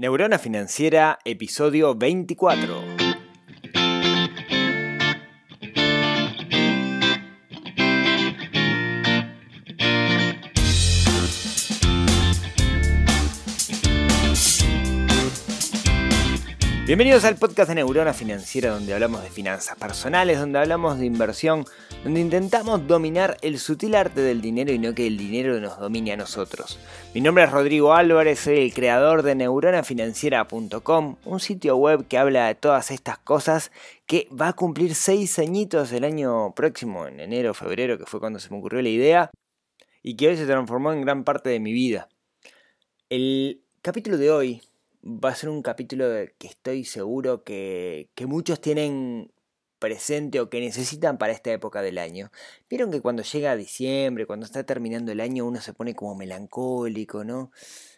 Neurona Financiera, episodio 24. Bienvenidos al podcast de Neurona Financiera donde hablamos de finanzas personales, donde hablamos de inversión, donde intentamos dominar el sutil arte del dinero y no que el dinero nos domine a nosotros. Mi nombre es Rodrigo Álvarez, soy el creador de neuronafinanciera.com, un sitio web que habla de todas estas cosas que va a cumplir seis añitos el año próximo, en enero febrero, que fue cuando se me ocurrió la idea, y que hoy se transformó en gran parte de mi vida. El capítulo de hoy va a ser un capítulo que estoy seguro que, que muchos tienen presente o que necesitan para esta época del año. Vieron que cuando llega diciembre, cuando está terminando el año, uno se pone como melancólico, ¿no?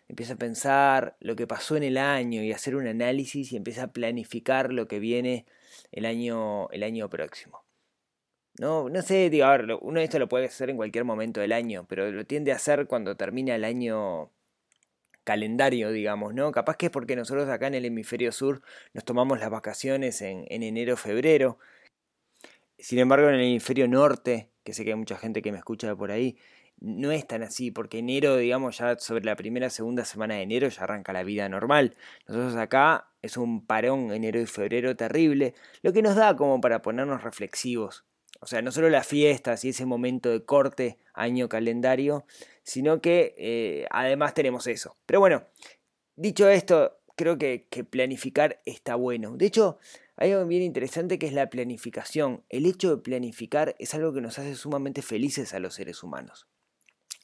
Empieza a pensar lo que pasó en el año y hacer un análisis y empieza a planificar lo que viene el año, el año próximo. No, no sé, digo, a ver, uno esto lo puede hacer en cualquier momento del año, pero lo tiende a hacer cuando termina el año calendario, digamos, ¿no? Capaz que es porque nosotros acá en el hemisferio sur nos tomamos las vacaciones en, enero, febrero. Sin embargo, en el hemisferio norte, que sé que hay mucha gente que me escucha por ahí, no es tan así, porque enero, digamos, ya sobre la primera, segunda semana de enero ya arranca la vida normal. Nosotros acá es un parón enero y febrero terrible, lo que nos da como para ponernos reflexivos. O sea, no solo las fiestas y ese momento de corte año calendario, sino que eh, además tenemos eso. Pero bueno, dicho esto, creo que, planificar está bueno. De hecho, hay algo bien interesante que es la planificación. El hecho de planificar es algo que nos hace sumamente felices a los seres humanos.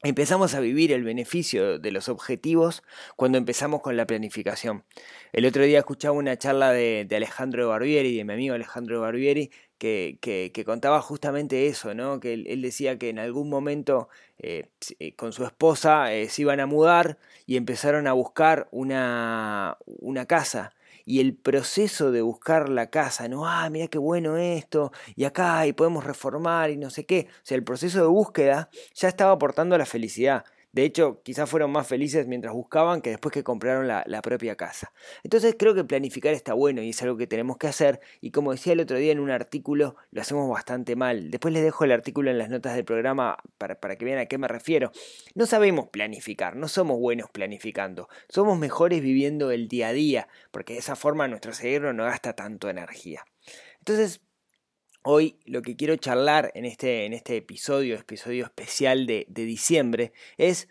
Empezamos a vivir el beneficio de los objetivos cuando empezamos con la planificación. El otro día escuchaba una charla de, Alejandro Barbieri, de mi amigo Alejandro Barbieri, que, que, contaba justamente eso, ¿no? que él, decía que en algún momento eh, eh, con su esposa eh, se iban a mudar y empezaron a buscar una, una casa y el proceso de buscar la casa, no, ah, mira qué bueno esto, y acá, y podemos reformar, y no sé qué. O sea, el proceso de búsqueda ya estaba aportando la felicidad. De hecho, quizás fueron más felices mientras buscaban que después que compraron la, propia casa. Entonces creo que planificar está bueno y es algo que tenemos que hacer. Y como decía el otro día en un artículo, lo hacemos bastante mal. Después les dejo el artículo en las notas del programa para, para que vean a qué me refiero. No sabemos planificar, no somos buenos planificando. Somos mejores viviendo el día a día, porque de esa forma nuestro cerebro no gasta tanto energía. Entonces, Hoy lo que quiero charlar en este, en este episodio, episodio especial de, diciembre, es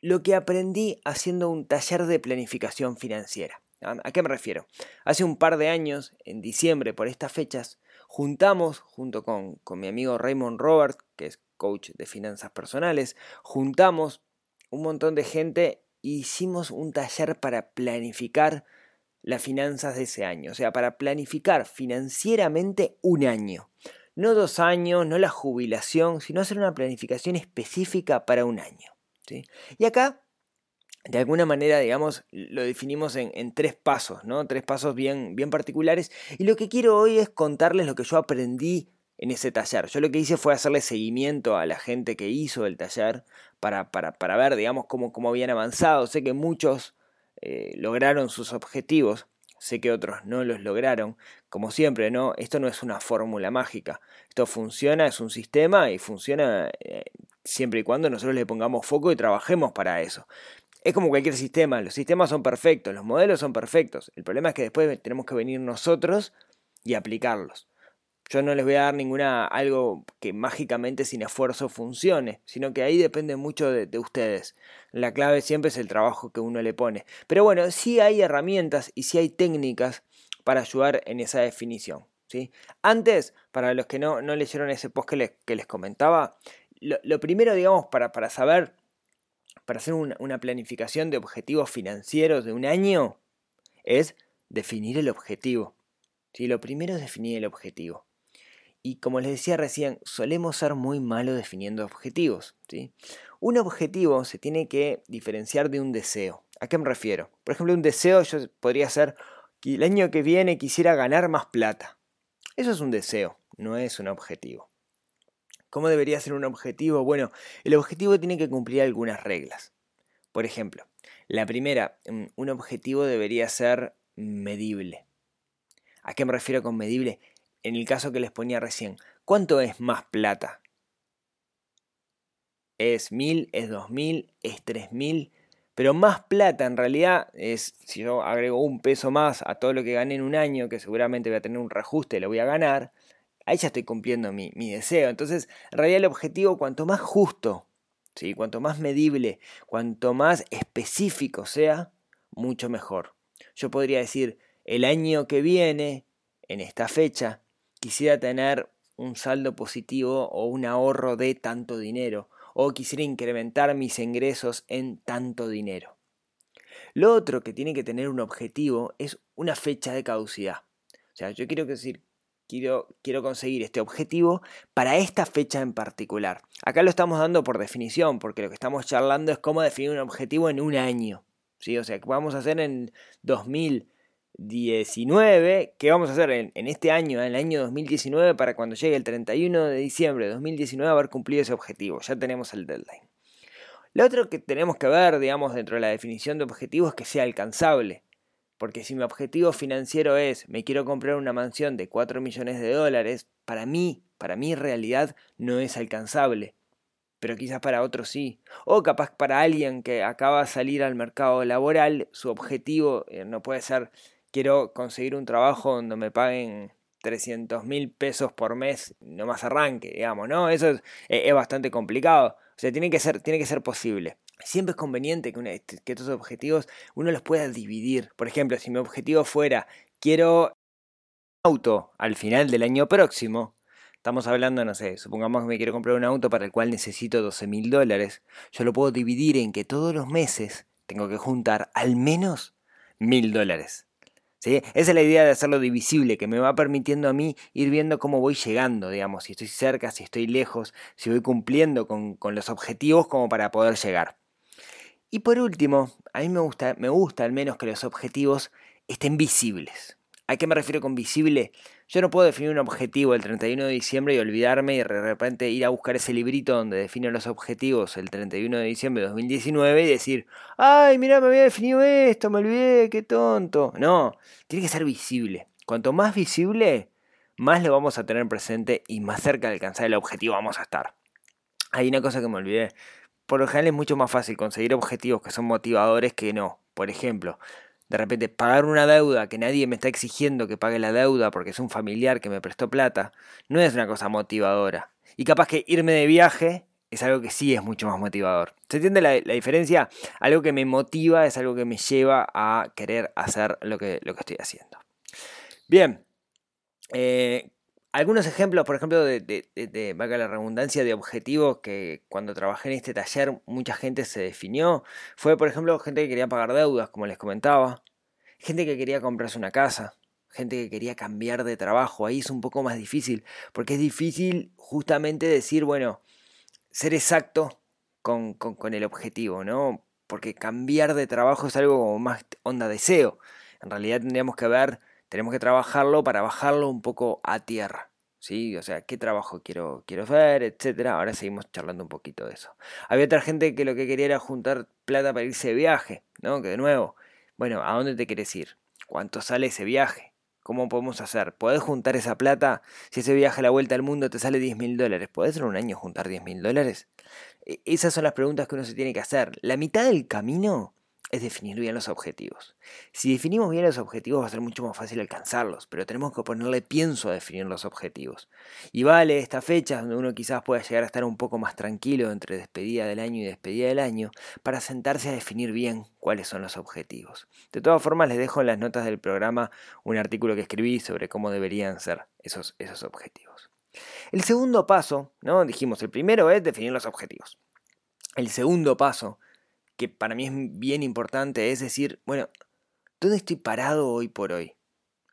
lo que aprendí haciendo un taller de planificación financiera. ¿A qué me refiero? Hace un par de años, en diciembre, por estas fechas, juntamos, junto con, con mi amigo Raymond Robert, que es coach de finanzas personales, juntamos un montón de gente e hicimos un taller para planificar las finanzas de ese año, o sea, para planificar financieramente un año. No dos años, no la jubilación, sino hacer una planificación específica para un año. ¿sí? Y acá, de alguna manera, digamos, lo definimos en, tres pasos, ¿no? Tres pasos bien, bien particulares. Y lo que quiero hoy es contarles lo que yo aprendí en ese taller. Yo lo que hice fue hacerle seguimiento a la gente que hizo el taller para, para, para ver, digamos, cómo, cómo habían avanzado. Sé que muchos eh, lograron sus objetivos, sé que otros no los lograron. Como siempre, ¿no? Esto no es una fórmula mágica. Esto funciona, es un sistema y funciona eh, siempre y cuando nosotros le pongamos foco y trabajemos para eso. Es como cualquier sistema, los sistemas son perfectos, los modelos son perfectos. El problema es que después tenemos que venir nosotros y aplicarlos. Yo no les voy a dar ninguna algo que mágicamente sin esfuerzo funcione, sino que ahí depende mucho de, ustedes. La clave siempre es el trabajo que uno le pone. Pero bueno, sí hay herramientas y sí hay técnicas para ayudar en esa definición. ¿sí? Antes, para los que no, no leyeron ese post que les, que les comentaba, lo, primero, digamos, para, para saber, para hacer una, una planificación de objetivos financieros de un año, es definir el objetivo. ¿sí? Lo primero es definir el objetivo. Y como les decía recién, solemos ser muy malos definiendo objetivos. ¿sí? Un objetivo se tiene que diferenciar de un deseo. ¿A qué me refiero? Por ejemplo, un deseo yo podría ser que el año que viene quisiera ganar más plata. Eso es un deseo, no es un objetivo. ¿Cómo debería ser un objetivo? Bueno, el objetivo tiene que cumplir algunas reglas. Por ejemplo, La primera, mm, un objetivo debería ser medible. ¿A qué me refiero con medible? En el caso que les ponía recién, ¿cuánto es más plata? ¿Es mil? ¿Es dos mil? ¿Es tres mil? Pero más plata en realidad es, si yo agrego un peso más a todo lo que gané en un año, que seguramente voy a tener un reajuste y lo voy a ganar, ahí ya estoy cumpliendo mi, deseo. Entonces, en realidad el objetivo, cuanto más justo, ¿sí? cuanto más medible, cuanto más específico sea, mucho mejor. Yo podría decir, el año que viene, en esta fecha, quisiera tener un saldo positivo o un ahorro de tanto dinero, o quisiera incrementar mis ingresos en tanto dinero. Lo otro que tiene que tener un objetivo es una fecha de caducidad. O sea, yo quiero decir, quiero, quiero conseguir este objetivo para esta fecha en particular. Acá lo estamos dando por definición, porque lo que estamos charlando es cómo definir un objetivo en un año. ¿sí? O sea, ¿qué vamos a hacer en 2019? ¿Qué vamos a hacer en, este año, en el año 2019, para cuando llegue el 31 de diciembre de 2019 haber cumplido ese objetivo? Ya tenemos el deadline. Lo otro que tenemos que ver, digamos, dentro de la definición de objetivo es que sea alcanzable. Porque si mi objetivo financiero es, me quiero comprar una mansión de 4 millones de dólares, para mí, para mi realidad, no es alcanzable. Pero quizás para otros sí. O capaz para alguien que acaba de salir al mercado laboral, su objetivo eh, no puede ser, quiero conseguir un trabajo donde me paguen 300 mil pesos por mes, no más arranque, digamos, ¿no? Eso es, eh, es, bastante complicado. O sea, tiene que ser, tiene que ser posible. Siempre es conveniente que, este, estos objetivos uno los pueda dividir. Por ejemplo, si mi objetivo fuera quiero un auto al final del año próximo, estamos hablando, no sé, supongamos que me quiero comprar un auto para el cual necesito 12 mil dólares, yo lo puedo dividir en que todos los meses tengo que juntar al menos mil dólares. ¿Sí? Esa es la idea de hacerlo divisible, que me va permitiendo a mí ir viendo cómo voy llegando, digamos, si estoy cerca, si estoy lejos, si voy cumpliendo con, con los objetivos como para poder llegar. Y por último, a mí me gusta, me gusta al menos que los objetivos estén visibles. ¿A qué me refiero con visible? Yo no puedo definir un objetivo el 31 de diciembre y olvidarme y de repente ir a buscar ese librito donde defino los objetivos el 31 de diciembre de 2019 y decir, ay, mira, me había definido esto, me olvidé, qué tonto. No, tiene que ser visible. Cuanto más visible, más lo vamos a tener presente y más cerca de alcanzar el objetivo vamos a estar. Hay una cosa que me olvidé por lo general es mucho más fácil conseguir objetivos que son motivadores que no. Por ejemplo, de repente pagar una deuda que nadie me está exigiendo que pague la deuda porque es un familiar que me prestó plata, no es una cosa motivadora. Y capaz que irme de viaje es algo que sí es mucho más motivador. ¿Se entiende la, diferencia? Algo que me motiva es algo que me lleva a querer hacer lo que, lo que estoy haciendo. Bien, eh, algunos ejemplos, por ejemplo, de, de, la redundancia, de objetivos que cuando trabajé en este taller mucha gente se definió, fue, por ejemplo, gente que quería pagar deudas, como les comentaba, gente que quería comprarse una casa, gente que quería cambiar de trabajo, ahí es un poco más difícil, porque es difícil justamente decir, bueno, ser exacto con, con, con el objetivo, ¿no? Porque cambiar de trabajo es algo como más onda deseo. En realidad tendríamos que ver tenemos que trabajarlo para bajarlo un poco a tierra. ¿Sí? O sea, qué trabajo quiero, quiero ver, etcétera. Ahora seguimos charlando un poquito de eso. Había otra gente que lo que quería era juntar plata para irse de viaje, ¿no? Que de nuevo, bueno, ¿a dónde te quieres ir? ¿Cuánto sale ese viaje? ¿Cómo podemos hacer? ¿Podés juntar esa plata? Si ese viaje a la vuelta al mundo te sale 10 mil dólares, ¿podés en un año juntar 10 mil dólares? E, esas son las preguntas que uno se tiene que hacer. La mitad del camino es definir bien los objetivos. Si definimos bien los objetivos va a ser mucho más fácil alcanzarlos, pero tenemos que ponerle pienso a definir los objetivos. Y vale esta fecha donde uno quizás pueda llegar a estar un poco más tranquilo entre despedida del año y despedida del año para sentarse a definir bien cuáles son los objetivos. De todas formas les dejo en las notas del programa un artículo que escribí sobre cómo deberían ser esos, esos objetivos. El segundo paso, ¿no? Dijimos, el primero es definir los objetivos. El segundo paso que para mí es bien importante, es decir, bueno, ¿dónde estoy parado hoy por hoy?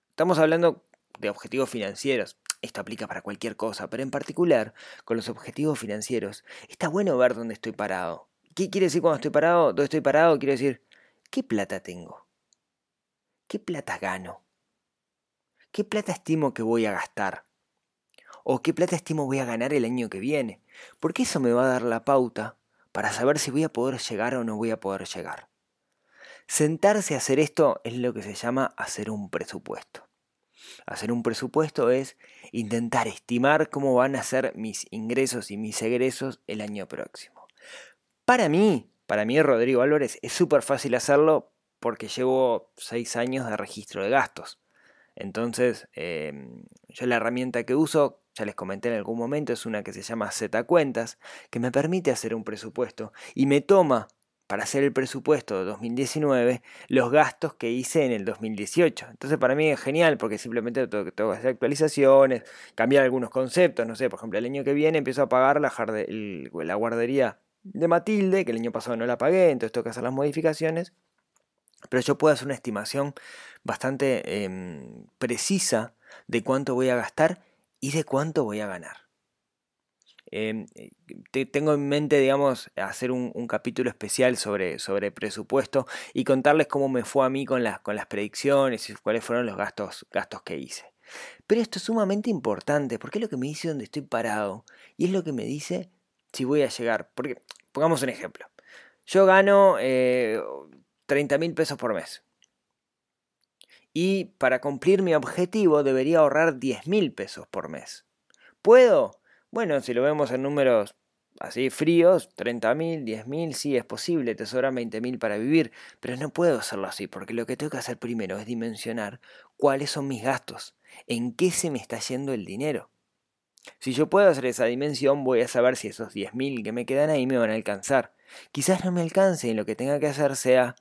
Estamos hablando de objetivos financieros. Esto aplica para cualquier cosa, pero en particular con los objetivos financieros, está bueno ver dónde estoy parado. ¿Qué quiere decir cuando estoy parado? ¿Dónde estoy parado? Quiere decir, ¿qué plata tengo? ¿Qué plata gano? ¿Qué plata estimo que voy a gastar? ¿O qué plata estimo voy a ganar el año que viene? Porque eso me va a dar la pauta para saber si voy a poder llegar o no voy a poder llegar. Sentarse a hacer esto es lo que se llama hacer un presupuesto. Hacer un presupuesto es intentar estimar cómo van a ser mis ingresos y mis egresos el año próximo. Para mí, para mí Rodrigo Álvarez, es súper fácil hacerlo porque llevo seis años de registro de gastos. Entonces, em, yo la herramienta que uso, ya les comenté en algún momento, es una que se llama Z Cuentas, que me permite hacer un presupuesto y me toma para hacer el presupuesto de 2019 los gastos que hice en el 2018. Entonces para mí es genial porque simplemente tengo, que hacer actualizaciones, cambiar algunos conceptos, no sé, por ejemplo, el año que viene empiezo a pagar la, la guardería de Matilde, que el año pasado no la pagué, entonces tengo que hacer las modificaciones. Pero yo puedo hacer una estimación bastante em, precisa de cuánto voy a gastar y de cuánto voy a ganar. Em, tengo en mente, digamos, hacer un, capítulo especial sobre, sobre, presupuesto y contarles cómo me fue a mí con las, con las predicciones y cuáles fueron los gastos, gastos que hice. Pero esto es sumamente importante porque es lo que me dice dónde estoy parado y es lo que me dice si voy a llegar. Porque, pongamos un ejemplo. Yo gano eh, 30 mil pesos por mes. Y para cumplir mi objetivo debería ahorrar 10 mil pesos por mes. ¿Puedo? Bueno, si lo vemos en números así fríos, 30.000, 10.000, sí es posible, te sobran 20.000 para vivir, pero no puedo hacerlo así, porque lo que tengo que hacer primero es dimensionar cuáles son mis gastos, en qué se me está yendo el dinero. Si yo puedo hacer esa dimensión, voy a saber si esos 10.000 que me quedan ahí me van a alcanzar. Quizás no me alcance y lo que tenga que hacer sea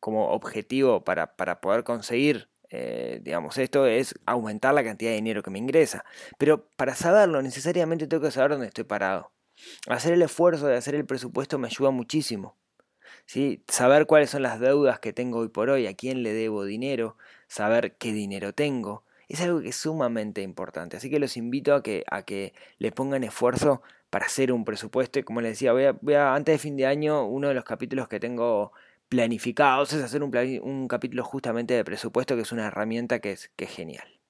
como objetivo para, para poder conseguir eh, digamos, esto es aumentar la cantidad de dinero que me ingresa. Pero para saberlo, necesariamente tengo que saber dónde estoy parado. Hacer el esfuerzo de hacer el presupuesto me ayuda muchísimo. ¿sí? Saber cuáles son las deudas que tengo hoy por hoy, a quién le debo dinero, saber qué dinero tengo, es algo que es sumamente importante. Así que los invito a que, a que le pongan esfuerzo para hacer un presupuesto. Y como les decía, voy voy a, antes de fin de año, uno de los capítulos que tengo planificados, es hacer un, capítulo justamente de presupuesto, que es una herramienta que es, que es genial.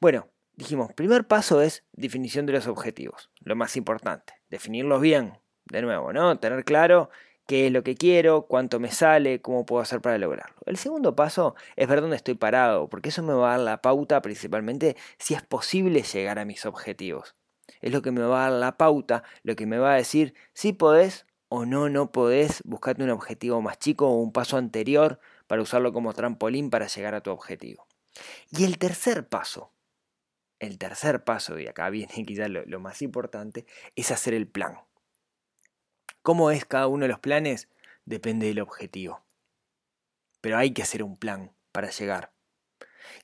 Bueno, dijimos, primer paso es definición de los objetivos, lo más importante, definirlos bien, de nuevo, ¿no? Tener claro qué es lo que quiero, cuánto me sale, cómo puedo hacer para lograrlo. El segundo paso es ver dónde estoy parado, porque eso me va a dar la pauta principalmente si es posible llegar a mis objetivos. Es lo que me va a dar la pauta, lo que me va a decir si podés o no, no podés, buscarte un objetivo más chico o un paso anterior para usarlo como trampolín para llegar a tu objetivo. Y el tercer paso, el tercer paso, y acá viene quizás lo, más importante, es hacer el plan. ¿Cómo es cada uno de los planes? Depende del objetivo. Pero hay que hacer un plan para llegar.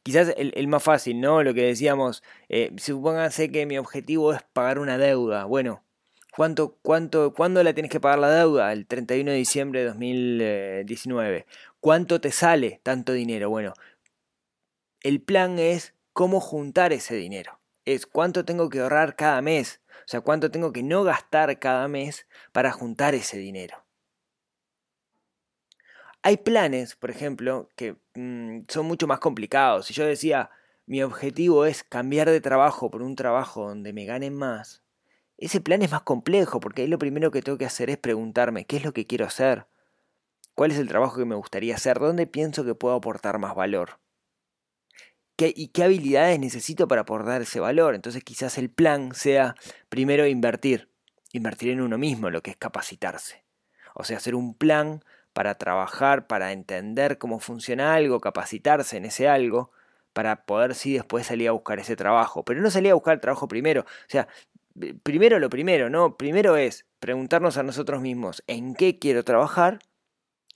Quizás el, más fácil, ¿no? Lo que decíamos, eh, supónganse que mi objetivo es pagar una deuda. Bueno, ¿Cuánto, cuánto, ¿Cuándo la tienes que pagar la deuda? El 31 de diciembre de 2019. ¿Cuánto te sale tanto dinero? Bueno, el plan es cómo juntar ese dinero. Es cuánto tengo que ahorrar cada mes. O sea, cuánto tengo que no gastar cada mes para juntar ese dinero. Hay planes, por ejemplo, que mm, son mucho más complicados. Si yo decía, mi objetivo es cambiar de trabajo por un trabajo donde me ganen más, ese plan es más complejo porque ahí lo primero que tengo que hacer es preguntarme qué es lo que quiero hacer, cuál es el trabajo que me gustaría hacer, dónde pienso que puedo aportar más valor. ¿Qué, ¿Y qué habilidades necesito para aportar ese valor? Entonces quizás el plan sea primero invertir, invertir en uno mismo, lo que es capacitarse. O sea, hacer un plan para trabajar, para entender cómo funciona algo, capacitarse en ese algo, para poder sí después salir a buscar ese trabajo. Pero no salir a buscar el trabajo primero. O sea, primero lo primero, ¿no? Primero es preguntarnos a nosotros mismos en qué quiero trabajar.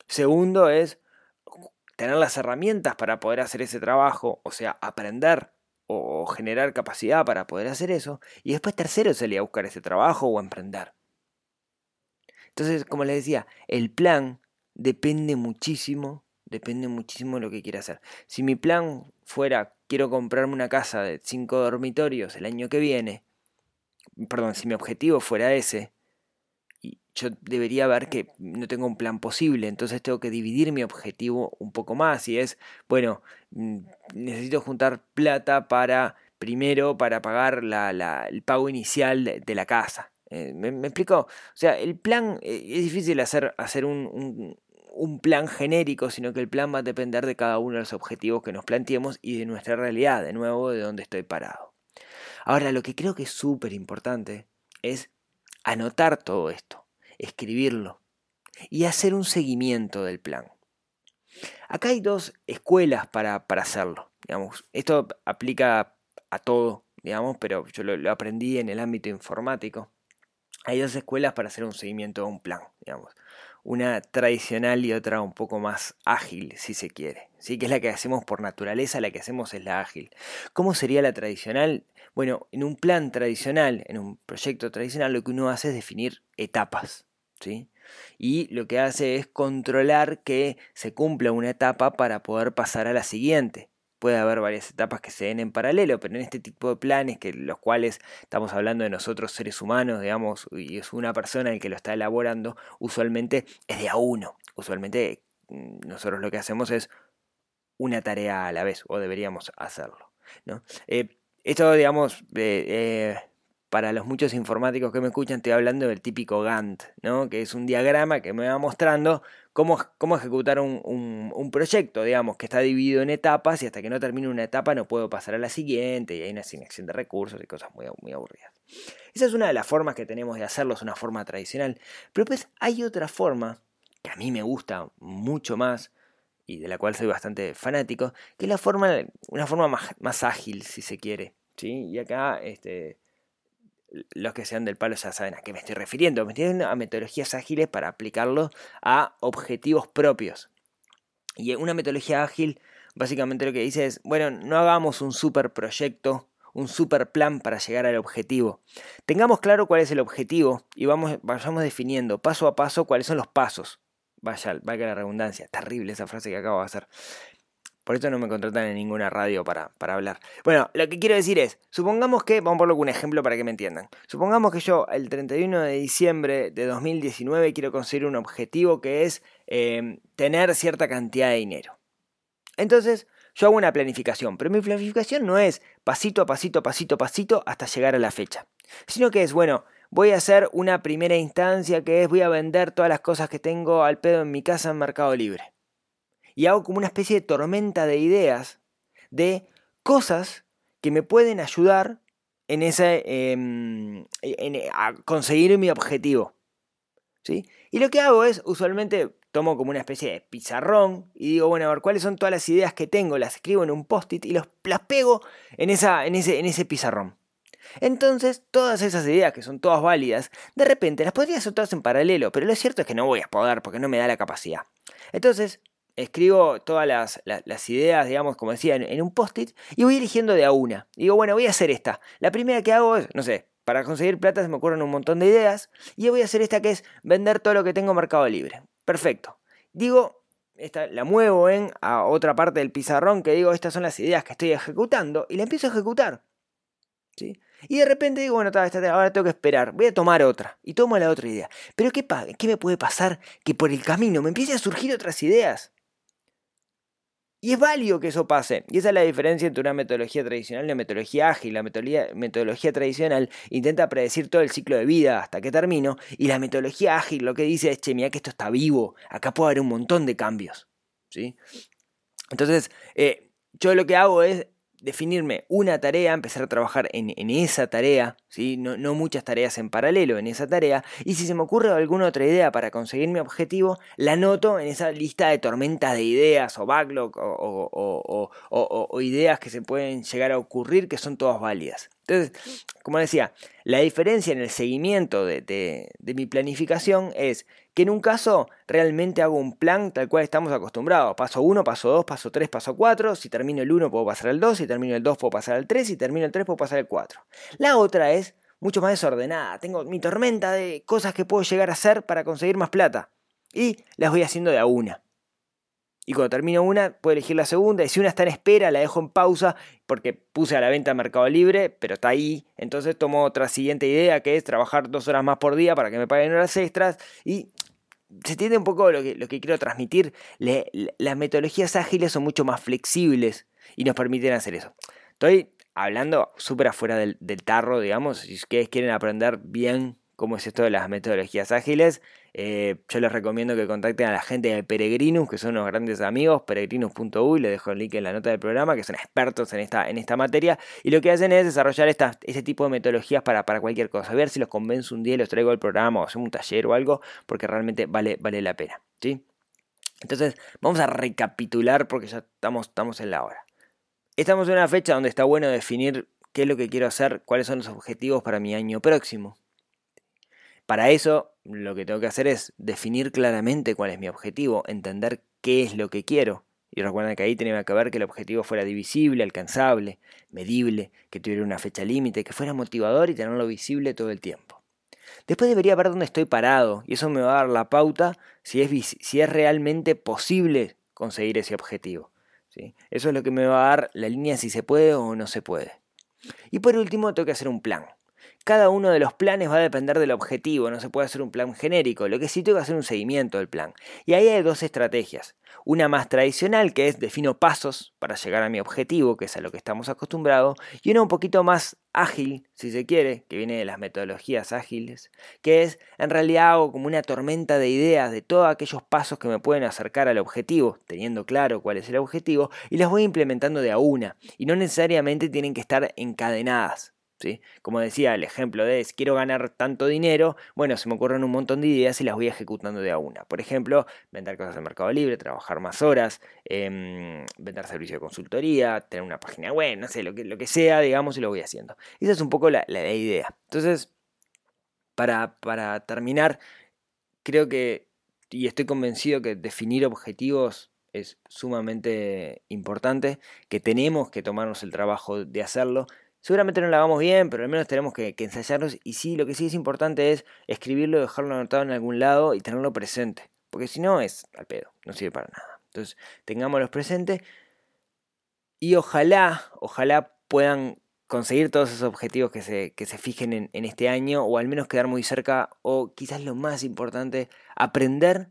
Segundo es tener las herramientas para poder hacer ese trabajo, o sea, aprender o generar capacidad para poder hacer eso. Y después tercero salir a buscar ese trabajo o emprender. Entonces, como les decía, el plan depende muchísimo, depende muchísimo de lo que quiera hacer. Si mi plan fuera, quiero comprarme una casa de cinco dormitorios el año que viene, perdón, si mi objetivo fuera ese, yo debería ver que no tengo un plan posible, entonces tengo que dividir mi objetivo un poco más y es, bueno, mm, necesito juntar plata para, primero, para pagar la, el pago inicial de, la casa. Eh, ¿me, explico? O sea, el plan, eh, es difícil hacer, hacer un, un plan genérico, sino que el plan va a depender de cada uno de los objetivos que nos planteemos y de nuestra realidad, de nuevo, de dónde estoy parado. Ahora, lo que creo que es súper importante es anotar todo esto, escribirlo y hacer un seguimiento del plan. Acá hay dos escuelas para, hacerlo. Digamos. Esto aplica a todo, digamos, pero yo lo, aprendí en el ámbito informático. Hay dos escuelas para hacer un seguimiento de un plan, digamos. Una tradicional y otra un poco más ágil, si se quiere. ¿sí? Que es la que hacemos por naturaleza, la que hacemos es la ágil. ¿Cómo sería la tradicional? Bueno, en un plan tradicional, en un proyecto tradicional, lo que uno hace es definir etapas. ¿sí? Y lo que hace es controlar que se cumpla una etapa para poder pasar a la siguiente. Puede haber varias etapas que se den en paralelo, pero en este tipo de planes, que los cuales estamos hablando de nosotros seres humanos, digamos, y es una persona el que lo está elaborando, usualmente es de a uno. Usualmente mm, nosotros lo que hacemos es una tarea a la vez, o deberíamos hacerlo. ¿no? Eh, esto, digamos, eh, para los muchos informáticos que me escuchan, estoy hablando del típico Gantt, ¿no? que es un diagrama que me va mostrando cómo, cómo ejecutar un, proyecto, digamos, que está dividido en etapas y hasta que no termine una etapa no puedo pasar a la siguiente y hay una asignación de recursos y cosas muy, muy aburridas. Esa es una de las formas que tenemos de hacerlo, es una forma tradicional. Pero pues hay otra forma que a mí me gusta mucho más y de la cual soy bastante fanático, que es la forma, una forma más, más ágil, si se quiere. ¿sí? Y acá este, los que sean del palo ya saben a qué me estoy refiriendo. Me refiriendo a metodologías ágiles para aplicarlo a objetivos propios. Y una metodología ágil básicamente lo que dice es, bueno, no hagamos un super proyecto, un super plan para llegar al objetivo. Tengamos claro cuál es el objetivo y vamos, vayamos definiendo paso a paso cuáles son los pasos. Vaya, valga la redundancia, terrible esa frase que acabo de hacer. Por eso no me contratan en ninguna radio para, hablar. Bueno, lo que quiero decir es, supongamos que, vamos a ponerlo un ejemplo para que me entiendan. Supongamos que yo el 31 de diciembre de 2019 quiero conseguir un objetivo que es em, tener cierta cantidad de dinero. Entonces, yo hago una planificación, pero mi planificación no es pasito a pasito, pasito a pasito hasta llegar a la fecha. Sino que es, bueno, voy a hacer una primera instancia que es voy a vender todas las cosas que tengo al pedo en mi casa en Mercado Libre y hago como una especie de tormenta de ideas de cosas que me pueden ayudar en ese, em, a conseguir mi objetivo. ¿sí? Y lo que hago es, usualmente tomo como una especie de pizarrón y digo, bueno, a ver, ¿cuáles son todas las ideas que tengo? Las escribo en un post-it y los, las pego en, esa, en, ese, en ese pizarrón. Entonces, todas esas ideas que son todas válidas, de repente las podría hacer todas en paralelo, pero lo cierto es que no voy a poder porque no me da la capacidad. Entonces, escribo todas las, ideas, digamos, como decía, en, un post-it y voy eligiendo de a una. digo, bueno, voy a hacer esta. La primera que hago es, no sé, para conseguir plata se me ocurren un montón de ideas y voy a hacer esta que es vender todo lo que tengo en Mercado Libre. Perfecto. Digo, esta la muevo en a otra parte del pizarrón que digo, estas son las ideas que estoy ejecutando y la empiezo a ejecutar. ¿Sí? Y de repente digo, bueno, ahora tengo que esperar, voy a tomar otra. Y tomo la otra idea. Pero ¿qué, ¿qué me puede pasar? Que por el camino me empiecen a surgir otras ideas. Y es válido que eso pase. Y esa es la diferencia entre una metodología tradicional y una metodología ágil. La metodología, tradicional intenta predecir todo el ciclo de vida hasta que termino. Y la metodología ágil lo que dice es, che, mira que esto está vivo. Acá puede haber un montón de cambios. ¿Sí? Entonces, eh, yo lo que hago es definirme una tarea, empezar a trabajar en, esa tarea, ¿sí? No, no, muchas tareas en paralelo en esa tarea, y si se me ocurre alguna otra idea para conseguir mi objetivo, la anoto en esa lista de tormentas de ideas o backlog o, o ideas que se pueden llegar a ocurrir que son todas válidas. Entonces, como decía, la diferencia en el seguimiento de, mi planificación es que en un caso realmente hago un plan tal cual estamos acostumbrados. Paso 1, paso 2, paso 3, paso 4. Si termino el 1 puedo pasar al 2, si termino el 2 puedo pasar al 3, si termino el 3 puedo pasar al 4. La otra es mucho más desordenada. Tengo mi tormenta de cosas que puedo llegar a hacer para conseguir más plata. Y las voy haciendo de a una. Y cuando termino una, puedo elegir la segunda. Y si una está en espera, la dejo en pausa porque puse a la venta en Mercado Libre, pero está ahí. Entonces tomo otra siguiente idea que es trabajar dos horas más por día para que me paguen horas extras. Y se entiende un poco lo que, lo que quiero transmitir. las metodologías ágiles son mucho más flexibles y nos permiten hacer eso. Estoy hablando súper afuera del, del tarro, digamos. Si ustedes quieren aprender bien cómo es esto de las metodologías ágiles, eh, yo les recomiendo que contacten a la gente de Peregrinus, que son unos grandes amigos, peregrinus.uy, les dejo el link en la nota del programa, que son expertos en esta, en esta materia, y lo que hacen es desarrollar este tipo de metodologías para, para cualquier cosa, a ver si los convenzo un día y los traigo al programa o hacemos un taller o algo, porque realmente vale, vale la pena. ¿sí? Entonces, vamos a recapitular porque ya estamos, estamos en la hora. Estamos en una fecha donde está bueno definir qué es lo que quiero hacer, cuáles son los objetivos para mi año próximo. Para eso, lo que tengo que hacer es definir claramente cuál es mi objetivo, entender qué es lo que quiero. Y recuerden que ahí tenía que ver que el objetivo fuera divisible, alcanzable, medible, que tuviera una fecha límite, que fuera motivador y tenerlo visible todo el tiempo. Después debería ver dónde estoy parado y eso me va a dar la pauta si es, si es realmente posible conseguir ese objetivo. Eso es lo que me va a dar la línea si se puede o no se puede. Y por último tengo que hacer un plan. Cada uno de los planes va a depender del objetivo, no se puede hacer un plan genérico, lo que sí tengo que hacer un seguimiento del plan. Y ahí hay dos estrategias. Una más tradicional, que es defino pasos para llegar a mi objetivo, que es a lo que estamos acostumbrados, y una un poquito más ágil, si se quiere, que viene de las metodologías ágiles, que es en realidad hago como una tormenta de ideas de todos aquellos pasos que me pueden acercar al objetivo, teniendo claro cuál es el objetivo, y las voy implementando de a una, y no necesariamente tienen que estar encadenadas. Como decía, el ejemplo de es, quiero ganar tanto dinero, bueno, se me ocurren un montón de ideas y las voy ejecutando de a una. Por ejemplo, vender cosas en Mercado Libre, trabajar más horas, em, vender servicio de consultoría, tener una página web, no sé, lo que, lo que sea, digamos, y lo voy haciendo. Esa es un poco la, idea. Entonces, para, para terminar, creo que, y estoy convencido que definir objetivos es sumamente importante, que tenemos que tomarnos el trabajo de hacerlo, Seguramente no lo hagamos bien, pero al menos tenemos que, ensayarnos. Y sí, lo que sí es importante es escribirlo, dejarlo anotado en algún lado y tenerlo presente. Porque si no, es al pedo, no sirve para nada. Entonces, tengámoslos presentes. Y ojalá, ojalá puedan conseguir todos esos objetivos que se, que se fijen en, en este año, o al menos quedar muy cerca, o quizás lo más importante, aprender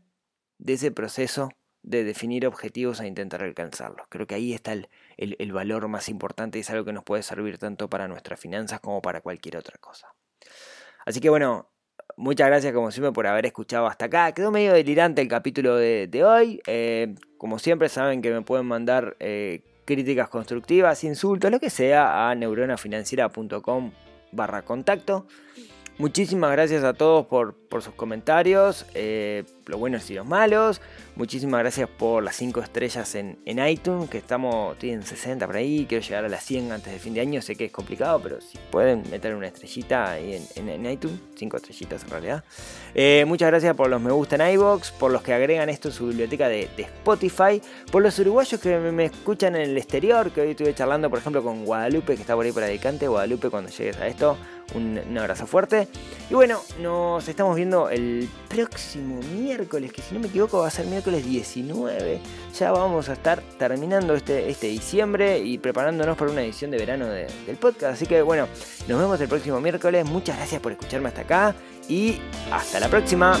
de ese proceso de definir objetivos e intentar alcanzarlos. Creo que ahí está el, valor más importante y es algo que nos puede servir tanto para nuestras finanzas como para cualquier otra cosa. Así que bueno, muchas gracias como siempre por haber escuchado hasta acá. Quedó medio delirante el capítulo de, hoy. Eh, como siempre saben que me pueden mandar eh, críticas constructivas, insultos, lo que sea a neuronafinanciera.com barra contacto. Muchísimas gracias a todos por, sus comentarios, eh, los buenos y los malos. Muchísimas gracias por las 5 estrellas en, iTunes, que estamos, estoy en 60 por ahí, quiero llegar a las 100 antes de fin de año, sé que es complicado, pero si pueden meter una estrellita ahí en, iTunes, 5 estrellitas en realidad. Eh, muchas gracias por los me gusta en iBox, por los que agregan esto en su biblioteca de, Spotify, por los uruguayos que me, escuchan en el exterior, que hoy estuve charlando por ejemplo con Guadalupe, que está por ahí por Alicante, Guadalupe cuando llegues a esto un, abrazo fuerte. Y bueno, nos estamos viendo el próximo miércoles, que si no me equivoco va a ser miércoles 19. Ya vamos a estar terminando este, este diciembre y preparándonos para una edición de verano del podcast. Así que bueno, nos vemos el próximo miércoles. Muchas gracias por escucharme hasta acá y hasta la próxima.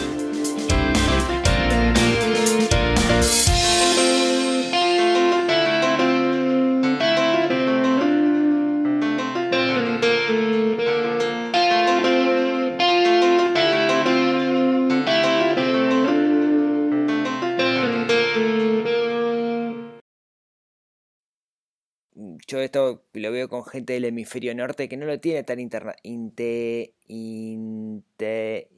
Esto lo veo con gente del hemisferio norte que no lo tiene tan interna. Inte. Inte.